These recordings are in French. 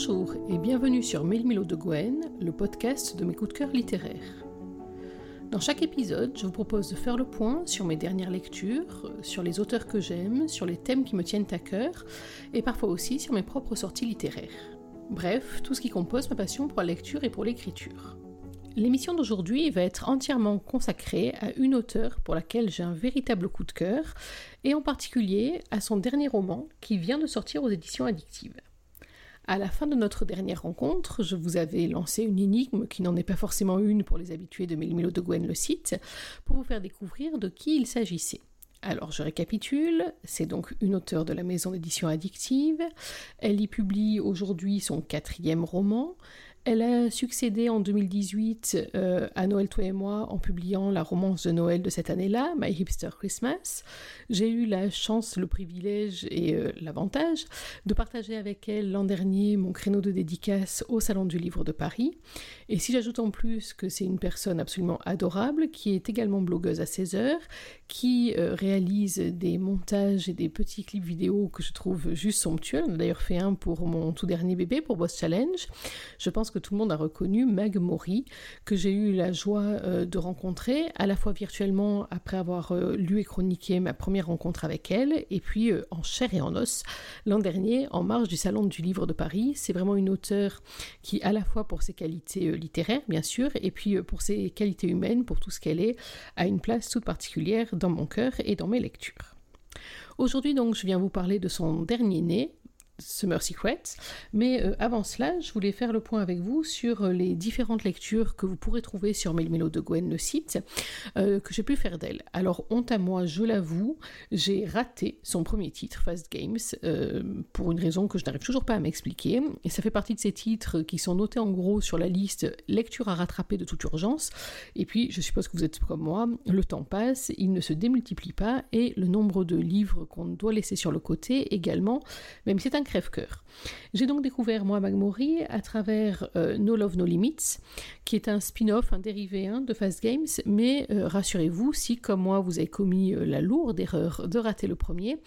Bonjour et bienvenue sur Mélo de Gwen, le podcast de mes coups de cœur littéraires. Dans chaque épisode, je vous propose de faire le point sur mes dernières lectures, sur les auteurs que j'aime, sur les thèmes qui me tiennent à cœur, et parfois aussi sur mes propres sorties littéraires. Bref, tout ce qui compose ma passion pour la lecture et pour l'écriture. L'émission d'aujourd'hui va être entièrement consacrée à une auteure pour laquelle j'ai un véritable coup de cœur, et en particulier à son dernier roman qui vient de sortir aux éditions addictives. À la fin de notre dernière rencontre, je vous avais lancé une énigme qui n'en est pas forcément une pour les habitués de Mélimelo de Gwen le site, pour vous faire découvrir de qui il s'agissait. Alors je récapitule, c'est donc une auteure de la maison d'édition addictive, elle y publie aujourd'hui son quatrième roman, elle a succédé en 2018 euh, à Noël toi et moi en publiant la romance de Noël de cette année-là, My Hipster Christmas. J'ai eu la chance, le privilège et euh, l'avantage de partager avec elle l'an dernier mon créneau de dédicace au Salon du Livre de Paris. Et si j'ajoute en plus que c'est une personne absolument adorable, qui est également blogueuse à 16 heures, qui euh, réalise des montages et des petits clips vidéo que je trouve juste somptueux. On a d'ailleurs fait un pour mon tout dernier bébé, pour Boss Challenge. Je pense que tout le monde a reconnu Mag Mori, que j'ai eu la joie euh, de rencontrer, à la fois virtuellement après avoir euh, lu et chroniqué ma première rencontre avec elle, et puis en chair et en os l'an dernier, en marge du Salon du Livre de Paris. C'est vraiment une auteure qui, à la fois pour ses qualités littéraires, bien sûr, et puis pour ses qualités humaines, pour tout ce qu'elle est, a une place toute particulière dans mon cœur et dans mes lectures. Aujourd'hui donc je viens vous parler de son dernier né, Summer Secrets. Mais euh, avant cela, je voulais faire le point avec vous sur euh, les différentes lectures que vous pourrez trouver sur Melmelo de Gwen, le site, euh, que j'ai pu faire d'elle. Alors, honte à moi, je l'avoue, j'ai raté son premier titre, Fast Games, pour une raison que je n'arrive toujours pas à m'expliquer. Et ça fait partie de ces titres qui sont notés en gros sur la liste lecture à rattraper de toute urgence. Et puis, je suppose que vous êtes comme moi, le temps passe, il ne se démultiplie pas, et le nombre de livres qu'on doit laisser sur le côté également, même si c'est un crève-cœur. J'ai donc découvert moi Magmori à travers euh, No Love No Limits, qui est un spin-off, un dérivé hein, de Fast Games, mais euh, rassurez-vous, si comme moi vous avez commis euh, la lourde erreur de rater le premier,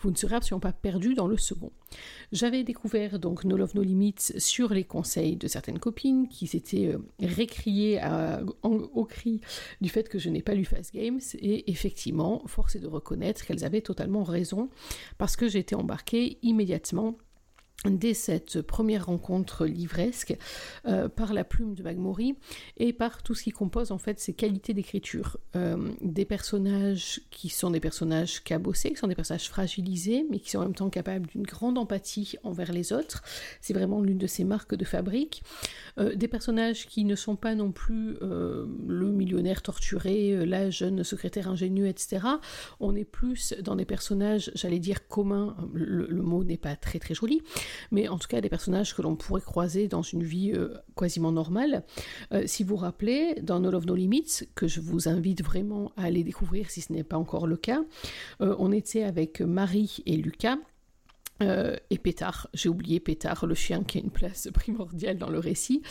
vous ne serez absolument pas perdu dans le second. J'avais découvert donc No Love No Limits sur les conseils de certaines copines qui s'étaient récriées au cri du fait que je n'ai pas lu Fast Games, et effectivement, force est de reconnaître qu'elles avaient totalement raison, parce que j'ai été embarquée immédiatement dès cette première rencontre livresque euh, par la plume de Magmori et par tout ce qui compose en fait ses qualités d'écriture. Euh, des personnages qui sont des personnages cabossés, qui sont des personnages fragilisés, mais qui sont en même temps capables d'une grande empathie envers les autres. C'est vraiment l'une de ses marques de fabrique. Euh, des personnages qui ne sont pas non plus le millionnaire torturé, la jeune secrétaire ingénue, etc. On est plus dans des personnages, j'allais dire communs, le mot n'est pas très très joli, mais en tout cas des personnages que l'on pourrait croiser dans une vie euh, quasiment normale. Euh, si vous rappelez, dans No Love No Limits, que je vous invite vraiment à aller découvrir si ce n'est pas encore le cas, euh, on était avec Marie et Lucas. Euh, et Pétard, j'ai oublié Pétard, le chien qui a une place primordiale dans le récit.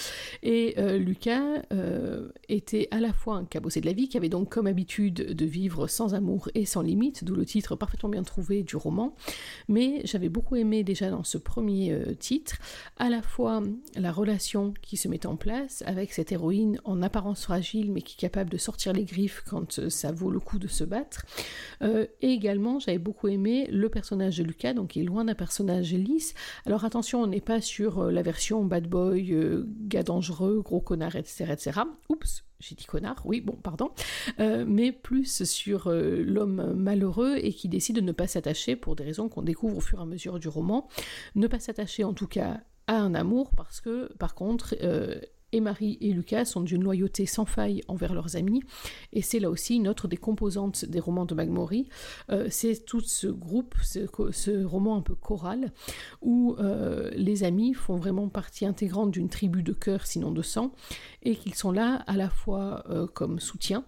Et euh, Lucas euh, était à la fois un cabossé de la vie, qui avait donc comme habitude de vivre sans amour et sans limite, d'où le titre parfaitement bien trouvé du roman. Mais j'avais beaucoup aimé déjà dans ce premier titre, à la fois la relation qui se met en place avec cette héroïne en apparence fragile, mais qui est capable de sortir les griffes quand ça vaut le coup de se battre. et également, j'avais beaucoup aimé le personnage de Lucas, donc qui est loin d'un personnage lisse. Alors attention, on n'est pas sur euh, la version bad boy, euh, gars dangereux, gros connard, etc. etc. Oups, j'ai dit connard, oui, bon, pardon, euh, mais plus sur l'homme malheureux et qui décide de ne pas s'attacher pour des raisons qu'on découvre au fur et à mesure du roman, ne pas s'attacher en tout cas à un amour parce que par contre et Marie et Lucas sont d'une loyauté sans faille envers leurs amis, et c'est là aussi une autre des composantes des romans de Magmori, euh, c'est tout ce groupe, ce, roman un peu choral, où euh, les amis font vraiment partie intégrante d'une tribu de cœur, sinon de sang, et qu'ils sont là à la fois euh, comme soutien,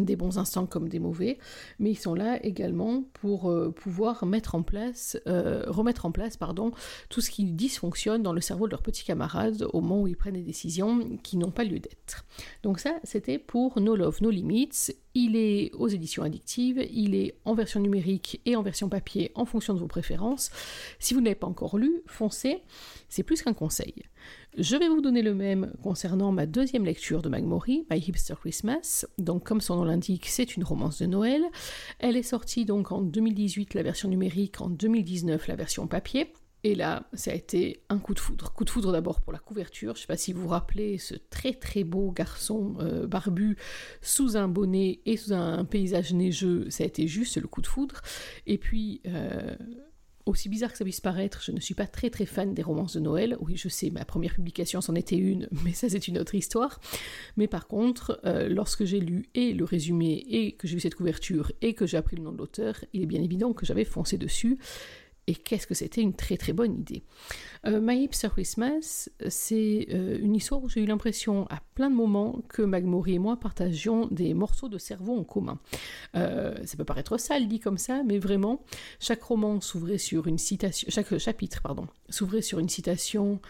des bons instants comme des mauvais, mais ils sont là également pour euh, pouvoir mettre en place, euh, remettre en place pardon, tout ce qui dysfonctionne dans le cerveau de leurs petits camarades au moment où ils prennent des décisions qui n'ont pas lieu d'être. Donc ça, c'était pour No Love, No Limits. Il est aux éditions addictives, il est en version numérique et en version papier en fonction de vos préférences. Si vous n'avez pas encore lu, foncez, c'est plus qu'un conseil. Je vais vous donner le même concernant ma deuxième lecture de Magmori, My Hipster Christmas. Donc, comme son nom l'indique, c'est une romance de Noël. Elle est sortie donc en 2018 la version numérique, en 2019 la version papier. Et là, ça a été un coup de foudre. Coup de foudre d'abord pour la couverture. Je ne sais pas si vous vous rappelez ce très très beau garçon euh, barbu sous un bonnet et sous un paysage neigeux. Ça a été juste le coup de foudre. Et puis, euh, aussi bizarre que ça puisse paraître, je ne suis pas très très fan des romances de Noël. Oui, je sais, ma première publication c'en était une, mais ça c'est une autre histoire. Mais par contre, euh, lorsque j'ai lu et le résumé et que j'ai vu cette couverture et que j'ai appris le nom de l'auteur, il est bien évident que j'avais foncé dessus. Et qu'est-ce que c'était une très très bonne idée. Euh, My Hipster Christmas, c'est euh, une histoire où j'ai eu l'impression à plein de moments que Magmori et moi partagions des morceaux de cerveau en commun. Euh, ça peut paraître sale dit comme ça, mais vraiment, chaque roman s'ouvrait sur une citation, chapitre, s'ouvrait sur une citation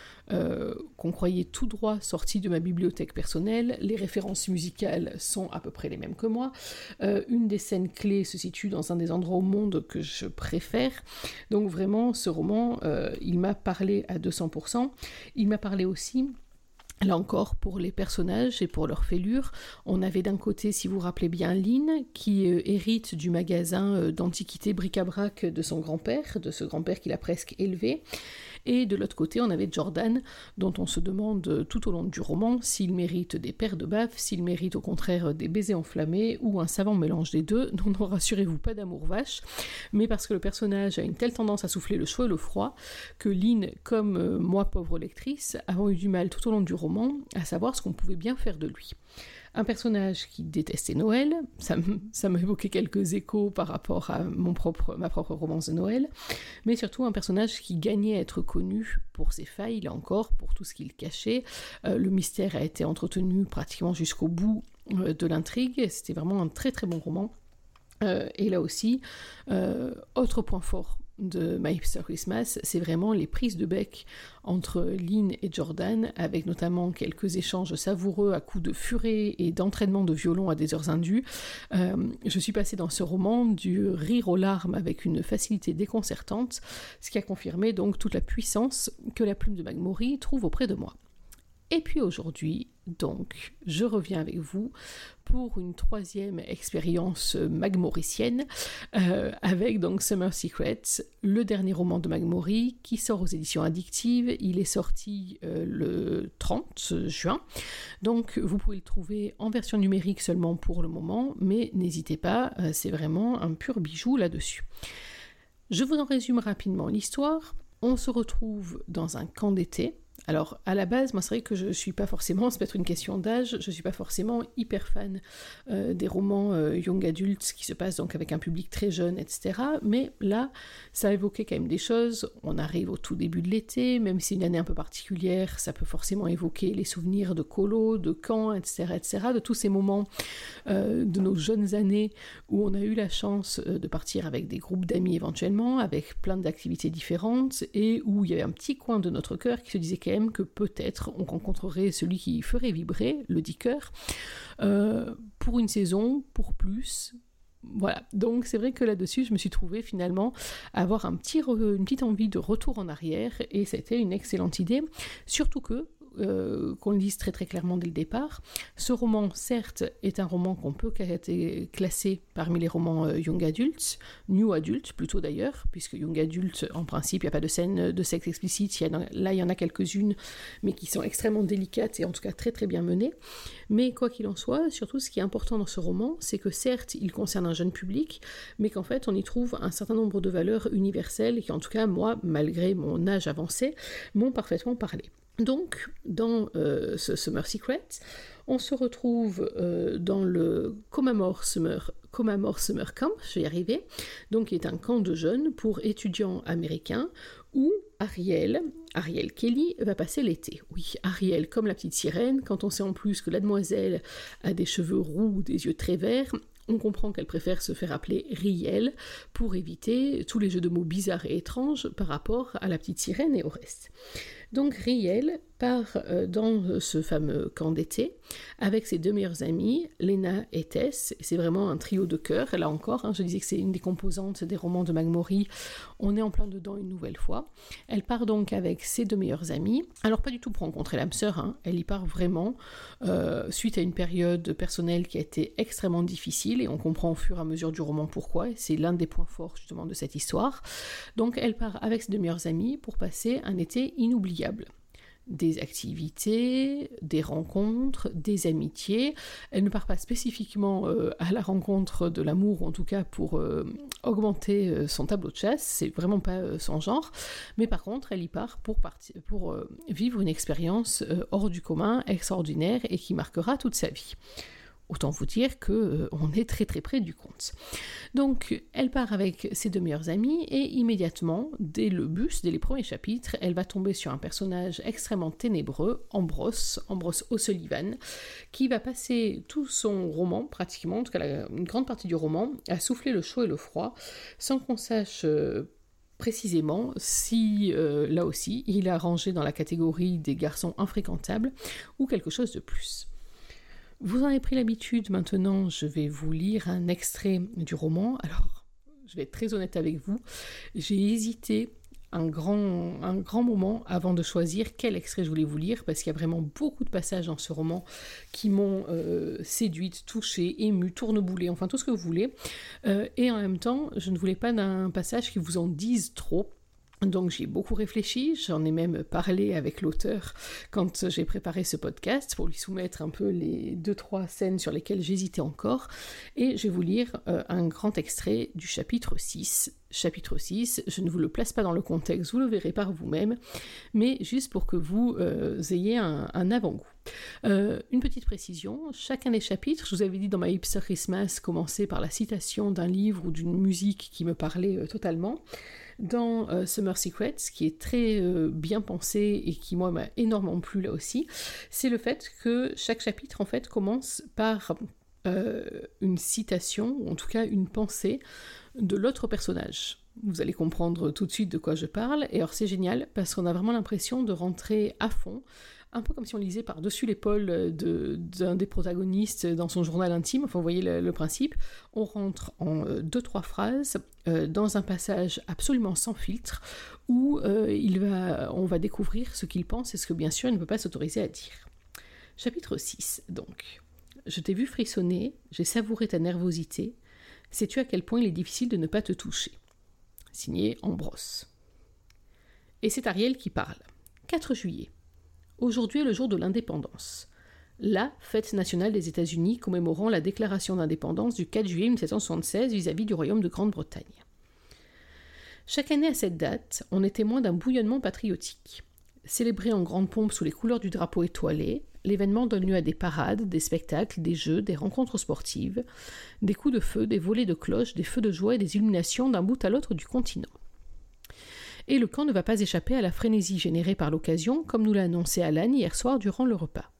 qu'on croyait tout droit sortie de ma bibliothèque personnelle. Les références musicales sont à peu près les mêmes que moi. une des scènes clés se situe dans un des endroits au monde que je préfère. Donc vraiment, ce roman, il m'a parlé à 200%. Il m'a parlé aussi Là encore, pour les personnages et pour leur fêlure, on avait d'un côté, si vous vous rappelez bien, Lynn, qui euh, hérite du magasin euh, d'antiquités bric-à-brac de son grand-père, de ce grand-père qu'il a presque élevé. Et de l'autre côté, on avait Jordan, dont on se demande tout au long du roman s'il mérite des paires de baffes, s'il mérite au contraire des baisers enflammés ou un savant mélange des deux. Non, rassurez-vous, pas d'amour vache, mais parce que le personnage a une telle tendance à souffler le chaud et le froid que Lynn, comme euh, moi pauvre lectrice, avons eu du mal tout au long du roman à savoir ce qu'on pouvait bien faire de lui un personnage qui détestait Noël, ça m'a évoqué quelques échos par rapport à mon propre, ma propre romance de Noël, mais surtout un personnage qui gagnait à être connu pour ses failles, là encore, pour tout ce qu'il cachait. Euh, le mystère a été entretenu pratiquement jusqu'au bout euh, de l'intrigue, c'était vraiment un très très bon roman. Euh, et là aussi, autre point fort de My Hipster Christmas, c'est vraiment les prises de bec entre Lynn et Jordan, avec notamment quelques échanges savoureux à coups de furet et d'entraînement de violon à des heures indues. Euh, je suis passée dans ce roman du rire aux larmes avec une facilité déconcertante, ce qui a confirmé donc toute la puissance que la plume de Magmori trouve auprès de moi. Et puis aujourd'hui, donc, je reviens avec vous pour une troisième expérience magmoricienne euh, avec donc Summer Secrets, le dernier roman de Magmori qui sort aux éditions addictives. Il est sorti euh, le 30 juin, donc vous pouvez le trouver en version numérique seulement pour le moment, mais n'hésitez pas, euh, c'est vraiment un pur bijou là-dessus. Je vous en résume rapidement l'histoire. On se retrouve dans un camp d'été alors, à la base, moi, c'est vrai que je suis pas forcément, c'est peut-être une question d'âge, je ne suis pas forcément hyper fan euh, des romans euh, young adultes qui se passent donc avec un public très jeune, etc. Mais là, ça évoquait quand même des choses. On arrive au tout début de l'été, même si une année un peu particulière, ça peut forcément évoquer les souvenirs de colo, de camp, etc., etc., de tous ces moments euh, de nos jeunes années où on a eu la chance de partir avec des groupes d'amis éventuellement, avec plein d'activités différentes, et où il y avait un petit coin de notre cœur qui se disait que peut-être on rencontrerait celui qui ferait vibrer le dit cœur euh, pour une saison, pour plus. Voilà, donc c'est vrai que là-dessus, je me suis trouvée finalement avoir un petit une petite envie de retour en arrière et c'était une excellente idée. Surtout que euh, qu'on le dise très très clairement dès le départ. Ce roman, certes, est un roman qu'on peut classer parmi les romans euh, young adults, new adults plutôt d'ailleurs, puisque young adult, en principe, il n'y a pas de scène de sexe explicite. là, il y en a quelques-unes, mais qui sont extrêmement délicates et en tout cas très très bien menées. Mais quoi qu'il en soit, surtout ce qui est important dans ce roman, c'est que certes, il concerne un jeune public, mais qu'en fait, on y trouve un certain nombre de valeurs universelles qui, en tout cas, moi, malgré mon âge avancé, m'ont parfaitement parlé. Donc, dans euh, ce Summer Secret, on se retrouve euh, dans le Comamore Summer, Summer Camp, je vais y arriver, donc qui est un camp de jeunes pour étudiants américains où Ariel, Ariel Kelly, va passer l'été. Oui, Ariel, comme la petite sirène, quand on sait en plus que la demoiselle a des cheveux roux, des yeux très verts, on comprend qu'elle préfère se faire appeler Riel pour éviter tous les jeux de mots bizarres et étranges par rapport à la petite sirène et au reste. Donc Riel part euh, dans ce fameux camp d'été avec ses deux meilleures amies, Lena et Tess. C'est vraiment un trio de cœur. Là encore, hein, je disais que c'est une des composantes des romans de Magmori. On est en plein dedans une nouvelle fois. Elle part donc avec ses deux meilleures amies. Alors pas du tout pour rencontrer l'âme sœur. Hein. Elle y part vraiment euh, suite à une période personnelle qui a été extrêmement difficile et on comprend au fur et à mesure du roman pourquoi. C'est l'un des points forts justement de cette histoire. Donc elle part avec ses deux meilleures amies pour passer un été inoubliable des activités, des rencontres, des amitiés. Elle ne part pas spécifiquement euh, à la rencontre de l'amour, en tout cas pour euh, augmenter euh, son tableau de chasse, c'est vraiment pas son genre, mais par contre elle y part pour, pour vivre une expérience hors du commun, extraordinaire et qui marquera toute sa vie. Autant vous dire que euh, est très très près du compte. Donc elle part avec ses deux meilleures amies et immédiatement, dès le bus, dès les premiers chapitres, elle va tomber sur un personnage extrêmement ténébreux, Ambrose, Ambrose O'Sullivan, qui va passer tout son roman, pratiquement, en tout cas une grande partie du roman, à souffler le chaud et le froid, sans qu'on sache euh, précisément si, euh, là aussi, il a rangé dans la catégorie des garçons infréquentables ou quelque chose de plus. Vous en avez pris l'habitude, maintenant je vais vous lire un extrait du roman. Alors, je vais être très honnête avec vous, j'ai hésité un grand, moment avant de choisir quel extrait je voulais vous lire, parce qu'il y a vraiment beaucoup de passages dans ce roman qui m'ont euh, séduite, touchée, émue, tourneboulée, enfin tout ce que vous voulez. Euh, et en même temps, je ne voulais pas d'un passage qui vous en dise trop. Donc j'ai beaucoup réfléchi, j'en ai même parlé avec l'auteur quand j'ai préparé ce podcast pour lui soumettre un peu les deux trois scènes sur lesquelles j'hésitais encore et je vais vous lire euh, un grand extrait du chapitre 6. Chapitre 6, je ne vous le place pas dans le contexte, vous le verrez par vous-même, mais juste pour que vous euh, ayez un, avant-goût. Euh, une petite précision, chacun des chapitres, je vous avais dit dans ma Hipster Christmas, commencer par la citation d'un livre ou d'une musique qui me parlait totalement dans euh, Summer Secrets, qui est très euh, bien pensé et qui moi m'a énormément plu là aussi, c'est le fait que chaque chapitre en fait commence par euh, une citation, ou en tout cas une pensée de l'autre personnage. Vous allez comprendre tout de suite de quoi je parle, et alors c'est génial parce qu'on a vraiment l'impression de rentrer à fond un peu comme si on lisait par-dessus l'épaule d'un des protagonistes dans son journal intime. Enfin, vous voyez le, principe. On rentre en euh, deux, trois phrases euh, dans un passage absolument sans filtre où euh, il va, on va découvrir ce qu'il pense et ce que, bien sûr, il ne peut pas s'autoriser à dire. Chapitre 6, donc. Je t'ai vu frissonner, j'ai savouré ta nervosité. Sais-tu à quel point il est difficile de ne pas te toucher? Signé Ambrose. Et c'est Ariel qui parle. 4 juillet. Aujourd'hui est le jour de l'indépendance. La fête nationale des États-Unis commémorant la déclaration d'indépendance du 4 juillet 1776 vis-à-vis du Royaume de Grande-Bretagne. Chaque année à cette date, on est témoin d'un bouillonnement patriotique. Célébré en grande pompe sous les couleurs du drapeau étoilé, l'événement donne lieu à des parades, des spectacles, des jeux, des rencontres sportives, des coups de feu, des volées de cloches, des feux de joie et des illuminations d'un bout à l'autre du continent et le camp ne va pas échapper à la frénésie générée par l'occasion, comme nous l'a annoncé Alan hier soir durant le repas.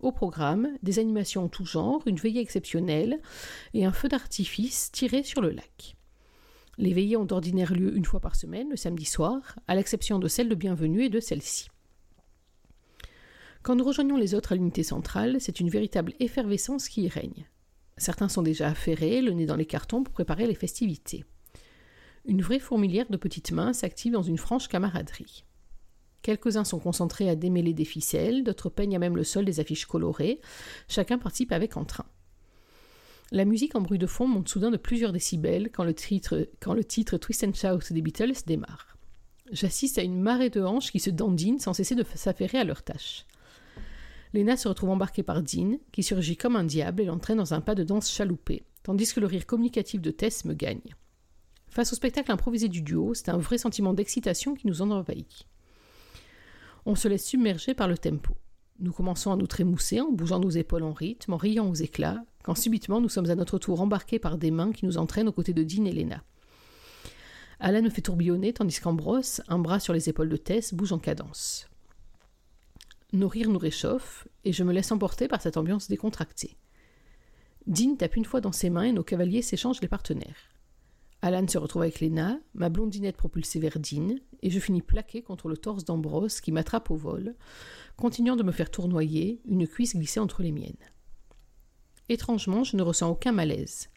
Au programme, des animations en tout genre, une veillée exceptionnelle et un feu d'artifice tiré sur le lac. Les veillées ont d'ordinaire lieu une fois par semaine, le samedi soir, à l'exception de celle de bienvenue et de celle-ci. Quand nous rejoignons les autres à l'unité centrale, c'est une véritable effervescence qui y règne. Certains sont déjà affairés, le nez dans les cartons pour préparer les festivités. Une vraie fourmilière de petites mains s'active dans une franche camaraderie. Quelques-uns sont concentrés à démêler des ficelles, d'autres peignent à même le sol des affiches colorées, chacun participe avec entrain. La musique en bruit de fond monte soudain de plusieurs décibels quand le titre, Twist and Shout des Beatles démarre. J'assiste à une marée de hanches qui se dandinent sans cesser de s'affairer à leur tâche. Lena se retrouve embarquée par Dean, qui surgit comme un diable et l'entraîne dans un pas de danse chaloupé, tandis que le rire communicatif de Tess me gagne. Face au spectacle improvisé du duo, c'est un vrai sentiment d'excitation qui nous en envahit. On se laisse submerger par le tempo. Nous commençons à nous trémousser en bougeant nos épaules en rythme, en riant aux éclats, quand subitement nous sommes à notre tour embarqués par des mains qui nous entraînent aux côtés de Dean et Lena. Alan me fait tourbillonner tandis qu'Ambrose, un bras sur les épaules de Tess, bouge en cadence. Nos rires nous réchauffent et je me laisse emporter par cette ambiance décontractée. Dean tape une fois dans ses mains et nos cavaliers s'échangent les partenaires. Alan se retrouve avec Lena, ma blondinette propulsée vers Dean, et je finis plaqué contre le torse d'Ambrose qui m'attrape au vol, continuant de me faire tournoyer, une cuisse glissée entre les miennes. Étrangement, je ne ressens aucun malaise.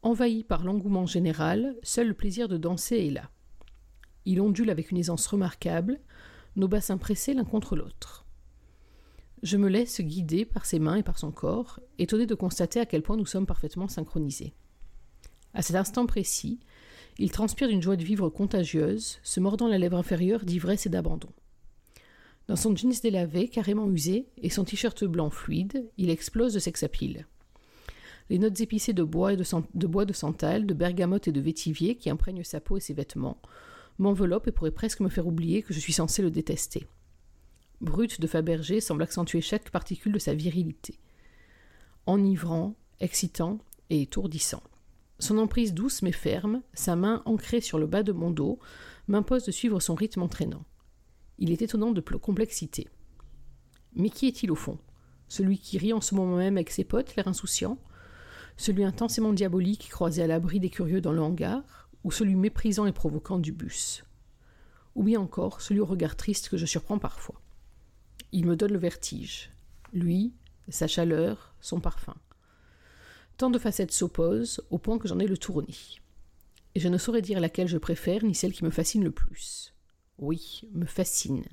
Envahi par l'engouement général, seul le plaisir de danser est là. Il ondule avec une aisance remarquable, nos bassins pressés l'un contre l'autre. Je me laisse guider par ses mains et par son corps, étonné de constater à quel point nous sommes parfaitement synchronisés. À cet instant précis, il transpire d'une joie de vivre contagieuse, se mordant la lèvre inférieure d'ivresse et d'abandon. Dans son jeans délavé, carrément usé, et son t-shirt blanc fluide, il explose de sex Les notes épicées de bois, et de, de bois de santal, de bergamote et de vétivier qui imprègnent sa peau et ses vêtements m'enveloppent et pourraient presque me faire oublier que je suis censé le détester. Brut de Fabergé semble accentuer chaque particule de sa virilité. Enivrant, excitant et étourdissant. Son emprise douce mais ferme, sa main ancrée sur le bas de mon dos, m'impose de suivre son rythme entraînant. Il est étonnant de complexité. Mais qui est-il au fond? Celui qui rit en ce moment même avec ses potes, l'air insouciant? Celui intensément diabolique croisé à l'abri des curieux dans le hangar? Ou celui méprisant et provoquant du bus? Ou bien encore celui au regard triste que je surprends parfois Il me donne le vertige. Lui, sa chaleur, son parfum. Tant de facettes s'opposent au point que j'en ai le tournis. Et je ne saurais dire laquelle je préfère ni celle qui me fascine le plus. Oui, me fascine.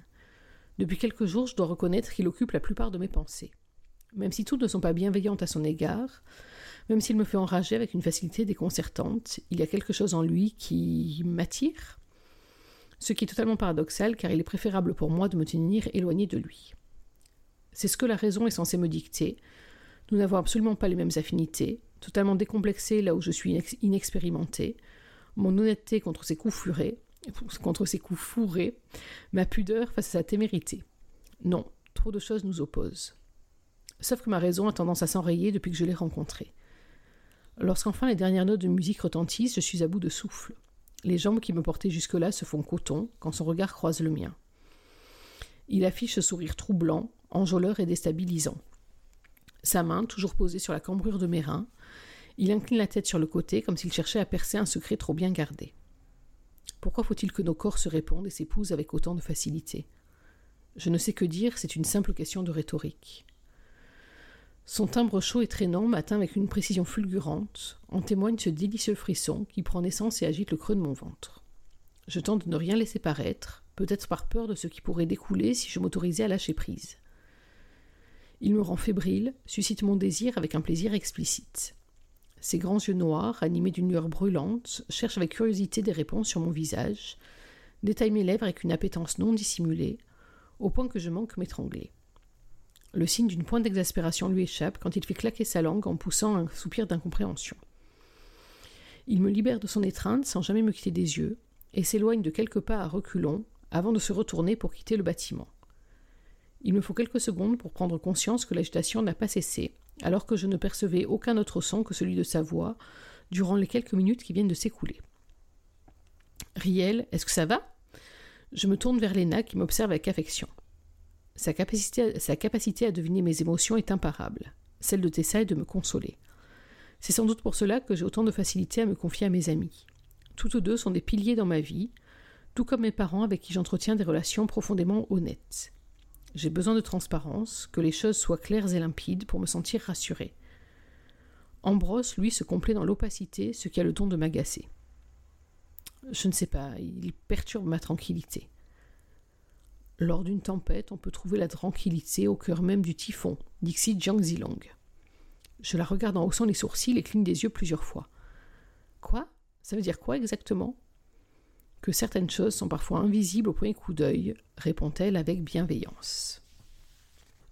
Depuis quelques jours, je dois reconnaître qu'il occupe la plupart de mes pensées. Même si toutes ne sont pas bienveillantes à son égard, même s'il me fait enrager avec une facilité déconcertante, il y a quelque chose en lui qui m'attire. Ce qui est totalement paradoxal car il est préférable pour moi de me tenir éloigné de lui. C'est ce que la raison est censée me dicter, nous n'avons absolument pas les mêmes affinités, totalement décomplexé là où je suis inexpérimenté, mon honnêteté contre ses coups furés, contre ses coups fourrés, ma pudeur face à sa témérité. Non, trop de choses nous opposent. Sauf que ma raison a tendance à s'enrayer depuis que je l'ai rencontré. Lorsqu'enfin les dernières notes de musique retentissent, je suis à bout de souffle. Les jambes qui me portaient jusque-là se font coton quand son regard croise le mien. Il affiche ce sourire troublant, enjôleur et déstabilisant. Sa main, toujours posée sur la cambrure de mes reins, il incline la tête sur le côté comme s'il cherchait à percer un secret trop bien gardé. Pourquoi faut-il que nos corps se répondent et s'épousent avec autant de facilité? Je ne sais que dire, c'est une simple question de rhétorique. Son timbre chaud et traînant m'atteint avec une précision fulgurante, en témoigne ce délicieux frisson qui prend naissance et agite le creux de mon ventre. Je tente de ne rien laisser paraître, peut-être par peur de ce qui pourrait découler si je m'autorisais à lâcher prise. Il me rend fébrile, suscite mon désir avec un plaisir explicite. Ses grands yeux noirs, animés d'une lueur brûlante, cherchent avec curiosité des réponses sur mon visage, détaillent mes lèvres avec une appétence non dissimulée, au point que je manque m'étrangler. Le signe d'une pointe d'exaspération lui échappe quand il fait claquer sa langue en poussant un soupir d'incompréhension. Il me libère de son étreinte sans jamais me quitter des yeux, et s'éloigne de quelques pas à reculons avant de se retourner pour quitter le bâtiment. Il me faut quelques secondes pour prendre conscience que l'agitation n'a pas cessé, alors que je ne percevais aucun autre son que celui de sa voix durant les quelques minutes qui viennent de s'écouler. Riel, est-ce que ça va? Je me tourne vers Léna qui m'observe avec affection. Sa capacité, sa capacité à deviner mes émotions est imparable. Celle de Tessa est de me consoler. C'est sans doute pour cela que j'ai autant de facilité à me confier à mes amis. Toutes deux sont des piliers dans ma vie, tout comme mes parents avec qui j'entretiens des relations profondément honnêtes. J'ai besoin de transparence, que les choses soient claires et limpides pour me sentir rassuré. Ambrose, lui, se complaît dans l'opacité, ce qui a le don de m'agacer. Je ne sais pas, il perturbe ma tranquillité. Lors d'une tempête, on peut trouver la tranquillité au cœur même du typhon, Dixit Jiang Zilong. Je la regarde en haussant les sourcils et cligne des yeux plusieurs fois. Quoi? Ça veut dire quoi exactement? Que certaines choses sont parfois invisibles au premier coup d'œil, répond-elle avec bienveillance.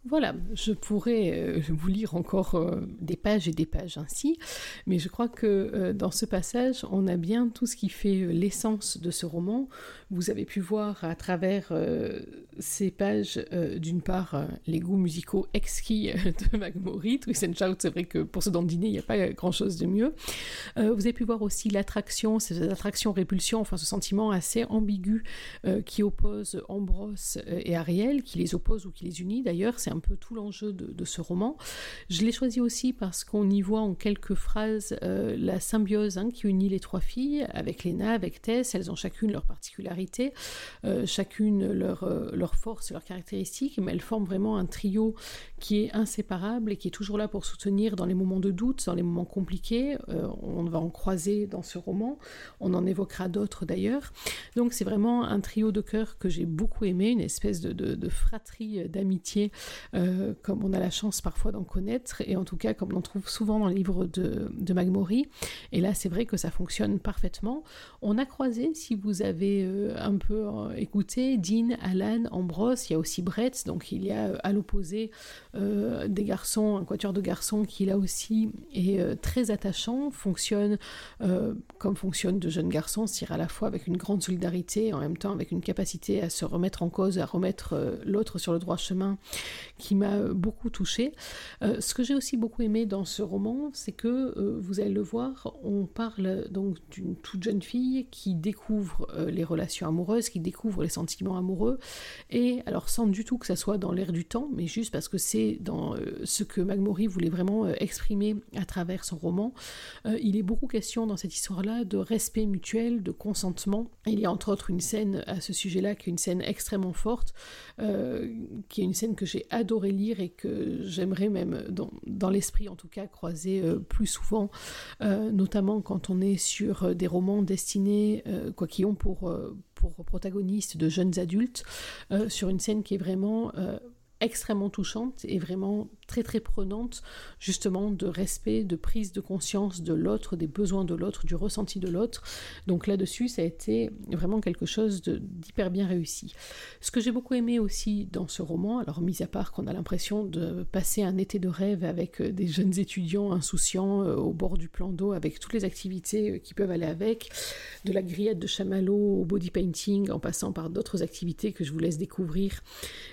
Voilà, je pourrais euh, vous lire encore euh, des pages et des pages ainsi, mais je crois que euh, dans ce passage, on a bien tout ce qui fait l'essence de ce roman. Vous avez pu voir à travers ces pages, d'une part, les goûts musicaux exquis de Magmori. Twist and Shout, c'est vrai que pour ce dandiner, il n'y a pas grand-chose de mieux. vous avez pu voir aussi l'attraction, cette attraction-répulsion, enfin ce sentiment assez ambigu qui oppose Ambrose et Ariel, qui les oppose ou qui les unit d'ailleurs. C'est un peu tout l'enjeu de, ce roman. Je l'ai choisi aussi parce qu'on y voit en quelques phrases euh, la symbiose hein, qui unit les trois filles, avec Léna, avec Tess. Elles ont chacune leur particularité, euh, chacune leur, euh, leur force et leurs caractéristiques, mais elles forment vraiment un trio qui est inséparable et qui est toujours là pour soutenir dans les moments de doute, dans les moments compliqués. on va en croiser dans ce roman. On en évoquera d'autres d'ailleurs. Donc c'est vraiment un trio de cœur que j'ai beaucoup aimé, une espèce de, de fratrie d'amitié euh, comme on a la chance parfois d'en connaître, et en tout cas comme on trouve souvent dans les livres de, de. Et là, c'est vrai que ça fonctionne parfaitement. On a croisé, si vous avez euh, un peu euh, écouté, Dean, Alan, Ambrose, il y a aussi Brett, donc il y a à l'opposé des garçons, un quatuor de garçons qui là aussi est très attachant, fonctionne comme fonctionne de jeunes garçons, c'est-à-dire à la fois avec une grande solidarité, et en même temps avec une capacité à se remettre en cause, à remettre l'autre sur le droit chemin, qui m'a beaucoup touchée. Euh, ce que j'ai aussi beaucoup aimé dans ce roman, c'est que, euh, vous allez le voir, on parle donc d'une toute jeune fille qui découvre euh, les relations amoureuses, qui découvre les sentiments amoureux, et alors sans du tout que ça soit dans l'air du temps, mais juste parce que c'est dans ce que Magmori voulait vraiment exprimer à travers son roman. il est beaucoup question dans cette histoire-là de respect mutuel, de consentement. Il y a entre autres une scène à ce sujet-là qui est une scène extrêmement forte, qui est une scène que j'ai adorée lire et que j'aimerais même, dans, l'esprit en tout cas, croiser euh, plus souvent, euh, notamment quand on est sur euh, des romans destinés, quoi qui ont pour, protagonistes de jeunes adultes, sur une scène qui est vraiment extrêmement touchante et vraiment très très prenante justement de respect, de prise de conscience de l'autre, des besoins de l'autre, du ressenti de l'autre. Donc là-dessus, ça a été vraiment quelque chose d'hyper bien réussi. Ce que j'ai beaucoup aimé aussi dans ce roman, alors mis à part qu'on a l'impression de passer un été de rêve avec euh, des jeunes étudiants insouciants euh, au bord du plan d'eau, avec toutes les activités euh, qui peuvent aller avec, de la grillade de chamallow au body painting, en passant par d'autres activités que je vous laisse découvrir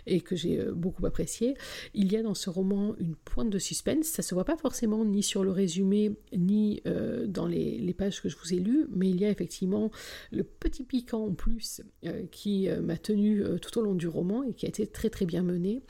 et que j'ai beaucoup apprécié. Il y a dans ce roman une pointe de suspense, ça se voit pas forcément ni sur le résumé ni euh, dans les, pages que je vous ai lues, mais il y a effectivement le petit piquant en plus euh, qui euh, m'a tenu tout au long du roman et qui a été très très bien mené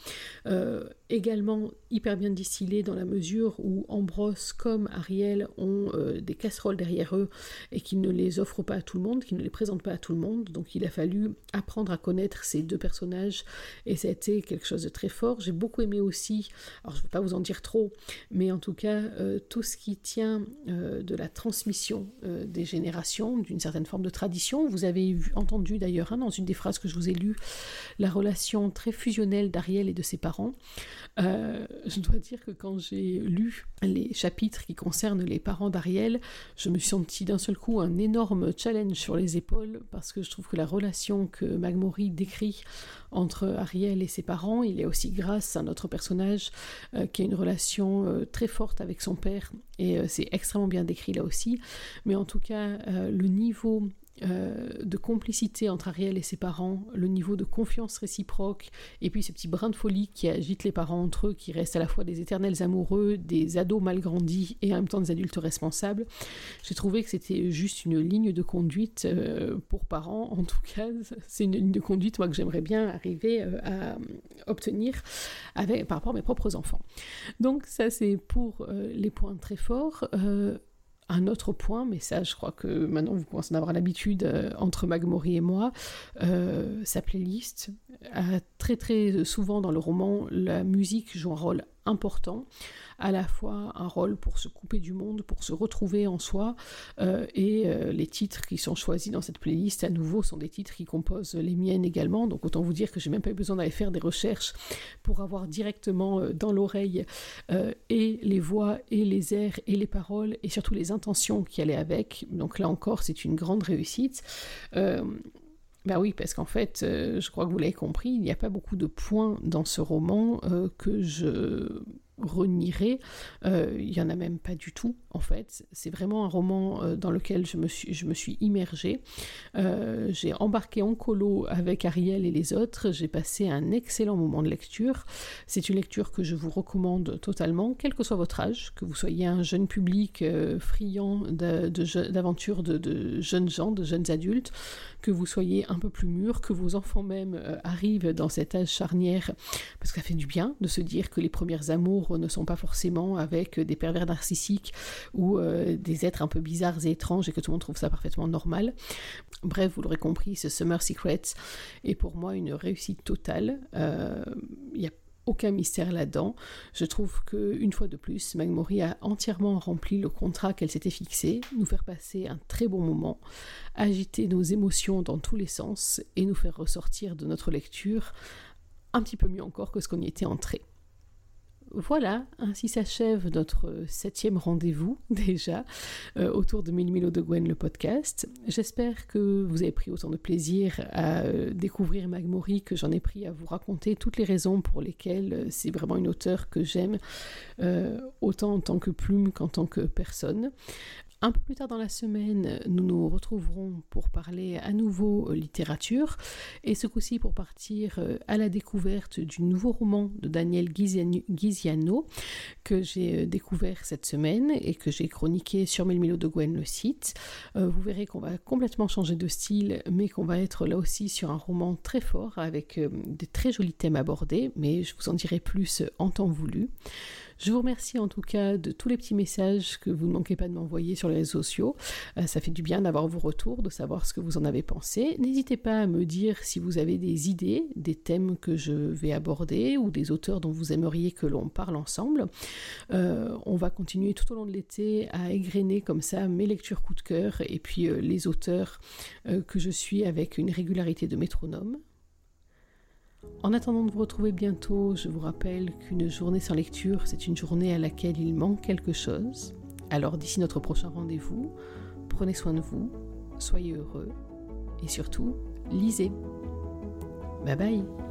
également hyper bien distillé dans la mesure où Ambrose comme Ariel ont des casseroles derrière eux et qu'ils ne les offrent pas à tout le monde, qu'ils ne les présentent pas à tout le monde. Donc il a fallu apprendre à connaître ces deux personnages et ça a été quelque chose de très fort. J'ai beaucoup aimé aussi, alors je ne vais pas vous en dire trop, mais en tout cas euh, tout ce qui tient euh, de la transmission des générations, d'une certaine forme de tradition. Vous avez entendu d'ailleurs hein, dans une des phrases que je vous ai lues la relation très fusionnelle d'Ariel et de ses parents. Euh, je dois dire que quand j'ai lu les chapitres qui concernent les parents d'Ariel, je me suis senti d'un seul coup un énorme challenge sur les épaules parce que je trouve que la relation que Magmori décrit entre Ariel et ses parents, il est aussi grâce à notre personnage euh, qui a une relation euh, très forte avec son père et c'est extrêmement bien décrit là aussi. Mais en tout cas, le niveau euh, de complicité entre Ariel et ses parents, le niveau de confiance réciproque, et puis ce petit brin de folie qui agite les parents entre eux, qui restent à la fois des éternels amoureux, des ados mal grandis et en même temps des adultes responsables. J'ai trouvé que c'était juste une ligne de conduite euh, pour parents. En tout cas, c'est une ligne de conduite moi que j'aimerais bien arriver euh, à obtenir avec, par rapport à mes propres enfants. Donc ça c'est pour les points très forts. Un autre point, mais ça je crois que maintenant vous commencez à avoir l'habitude euh, entre Magmori et moi, euh, sa playlist. très très souvent dans le roman, la musique joue un rôle important à la fois un rôle pour se couper du monde, pour se retrouver en soi, euh, et euh, les titres qui sont choisis dans cette playlist, à nouveau, sont des titres qui composent les miennes également, donc autant vous dire que j'ai même pas eu besoin d'aller faire des recherches pour avoir directement euh, dans l'oreille et les voix, et les airs, et les paroles, et surtout les intentions qui allaient avec, donc là encore, c'est une grande réussite. Ben oui, parce qu'en fait, euh, je crois que vous l'avez compris, il n'y a pas beaucoup de points dans ce roman euh, que je renierai. Euh, il n'y en a même pas du tout, en fait. C'est vraiment un roman euh, dans lequel je me suis, je me suis immergée. Euh, j'ai embarqué en colo avec Ariel et les autres. J'ai passé un excellent moment de lecture. C'est une lecture que je vous recommande totalement, quel que soit votre âge, que vous soyez un jeune public friand d'aventures de, de, jeunes gens, de jeunes adultes, que vous soyez un peu plus mûr, que vos enfants même arrivent dans cet âge charnière, parce que ça fait du bien de se dire que les premières amours ne sont pas forcément avec des pervers narcissiques ou euh, des êtres un peu bizarres et étranges et que tout le monde trouve ça parfaitement normal. Bref, vous l'aurez compris, ce Summer Secrets est pour moi une réussite totale. Il euh, n'y a aucun mystère là-dedans. Je trouve que une fois de plus, Magmori a entièrement rempli le contrat qu'elle s'était fixé, nous faire passer un très bon moment, agiter nos émotions dans tous les sens et nous faire ressortir de notre lecture un petit peu mieux encore que ce qu'on y était entré. Voilà, ainsi s'achève notre septième rendez-vous déjà euh, autour de Mille de Gwen le podcast. J'espère que vous avez pris autant de plaisir à euh, découvrir Magmori que j'en ai pris à vous raconter toutes les raisons pour lesquelles euh, c'est vraiment une auteure que j'aime autant en tant que plume qu'en tant que personne. Un peu plus tard dans la semaine, nous nous retrouverons pour parler à nouveau littérature, et ce coup-ci pour partir euh, à la découverte du nouveau roman de Daniel Giziano que j'ai euh, découvert cette semaine et que j'ai chroniqué sur Melmilo de Gwen le site. Euh, vous verrez qu'on va complètement changer de style, mais qu'on va être là aussi sur un roman très fort avec des très jolis thèmes abordés, mais je vous en dirai plus en temps voulu. Je vous remercie en tout cas de tous les petits messages que vous ne manquez pas de m'envoyer sur les réseaux sociaux. Euh, ça fait du bien d'avoir vos retours, de savoir ce que vous en avez pensé. N'hésitez pas à me dire si vous avez des idées, des thèmes que je vais aborder ou des auteurs dont vous aimeriez que l'on parle ensemble. Euh, on va continuer tout au long de l'été à égrener comme ça mes lectures coup de cœur et puis euh, les auteurs que je suis avec une régularité de métronome. En attendant de vous retrouver bientôt, je vous rappelle qu'une journée sans lecture, c'est une journée à laquelle il manque quelque chose. Alors d'ici notre prochain rendez-vous, prenez soin de vous, soyez heureux et surtout, lisez. Bye bye